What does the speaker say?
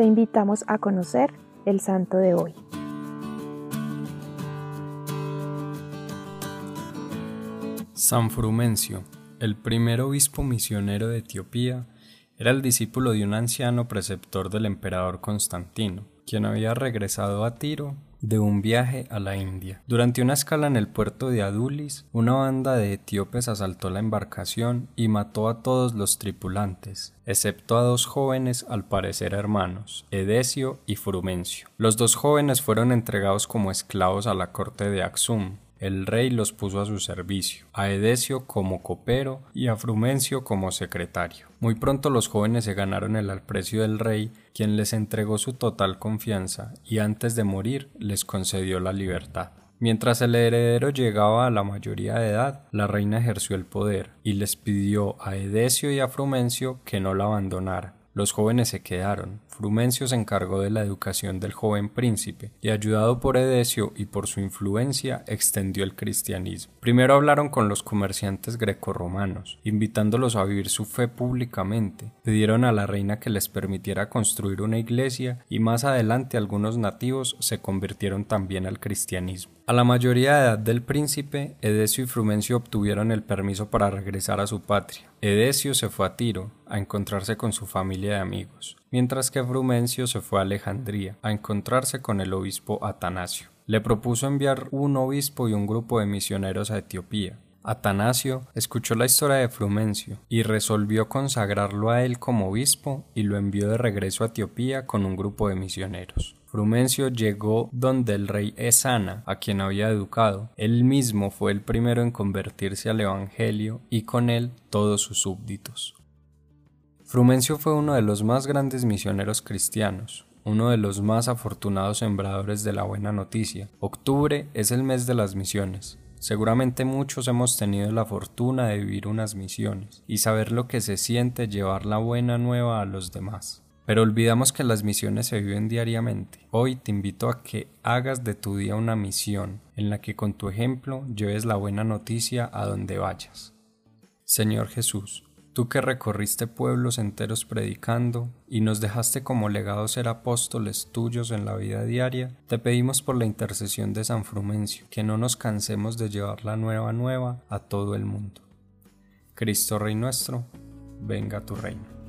te invitamos a conocer el santo de hoy. San Frumencio, el primer obispo misionero de Etiopía, era el discípulo de un anciano preceptor del emperador Constantino, quien había regresado a Tiro de un viaje a la India. Durante una escala en el puerto de Adulis, una banda de etíopes asaltó la embarcación y mató a todos los tripulantes, excepto a dos jóvenes al parecer hermanos, Edesio y Frumencio. Los dos jóvenes fueron entregados como esclavos a la corte de Axum, el rey los puso a su servicio, a Edesio como copero y a Frumencio como secretario. Muy pronto los jóvenes se ganaron el aprecio del rey, quien les entregó su total confianza y antes de morir les concedió la libertad. Mientras el heredero llegaba a la mayoría de edad, la reina ejerció el poder y les pidió a Edesio y a Frumencio que no la abandonaran. Los jóvenes se quedaron, Frumencio se encargó de la educación del joven príncipe y ayudado por Edesio y por su influencia extendió el cristianismo. Primero hablaron con los comerciantes grecorromanos, invitándolos a vivir su fe públicamente. Pidieron a la reina que les permitiera construir una iglesia y más adelante algunos nativos se convirtieron también al cristianismo. A la mayoría de edad del príncipe, Edesio y Frumencio obtuvieron el permiso para regresar a su patria. Edesio se fue a Tiro a encontrarse con su familia de amigos mientras que Frumencio se fue a Alejandría a encontrarse con el obispo Atanasio. Le propuso enviar un obispo y un grupo de misioneros a Etiopía. Atanasio escuchó la historia de Frumencio y resolvió consagrarlo a él como obispo y lo envió de regreso a Etiopía con un grupo de misioneros. Frumencio llegó donde el rey Esana, a quien había educado. Él mismo fue el primero en convertirse al Evangelio y con él todos sus súbditos. Frumencio fue uno de los más grandes misioneros cristianos, uno de los más afortunados sembradores de la buena noticia. Octubre es el mes de las misiones. Seguramente muchos hemos tenido la fortuna de vivir unas misiones y saber lo que se siente llevar la buena nueva a los demás. Pero olvidamos que las misiones se viven diariamente. Hoy te invito a que hagas de tu día una misión en la que con tu ejemplo lleves la buena noticia a donde vayas. Señor Jesús, Tú que recorriste pueblos enteros predicando y nos dejaste como legado ser apóstoles tuyos en la vida diaria, te pedimos por la intercesión de San Frumencio que no nos cansemos de llevar la nueva nueva a todo el mundo. Cristo Rey nuestro, venga tu reino.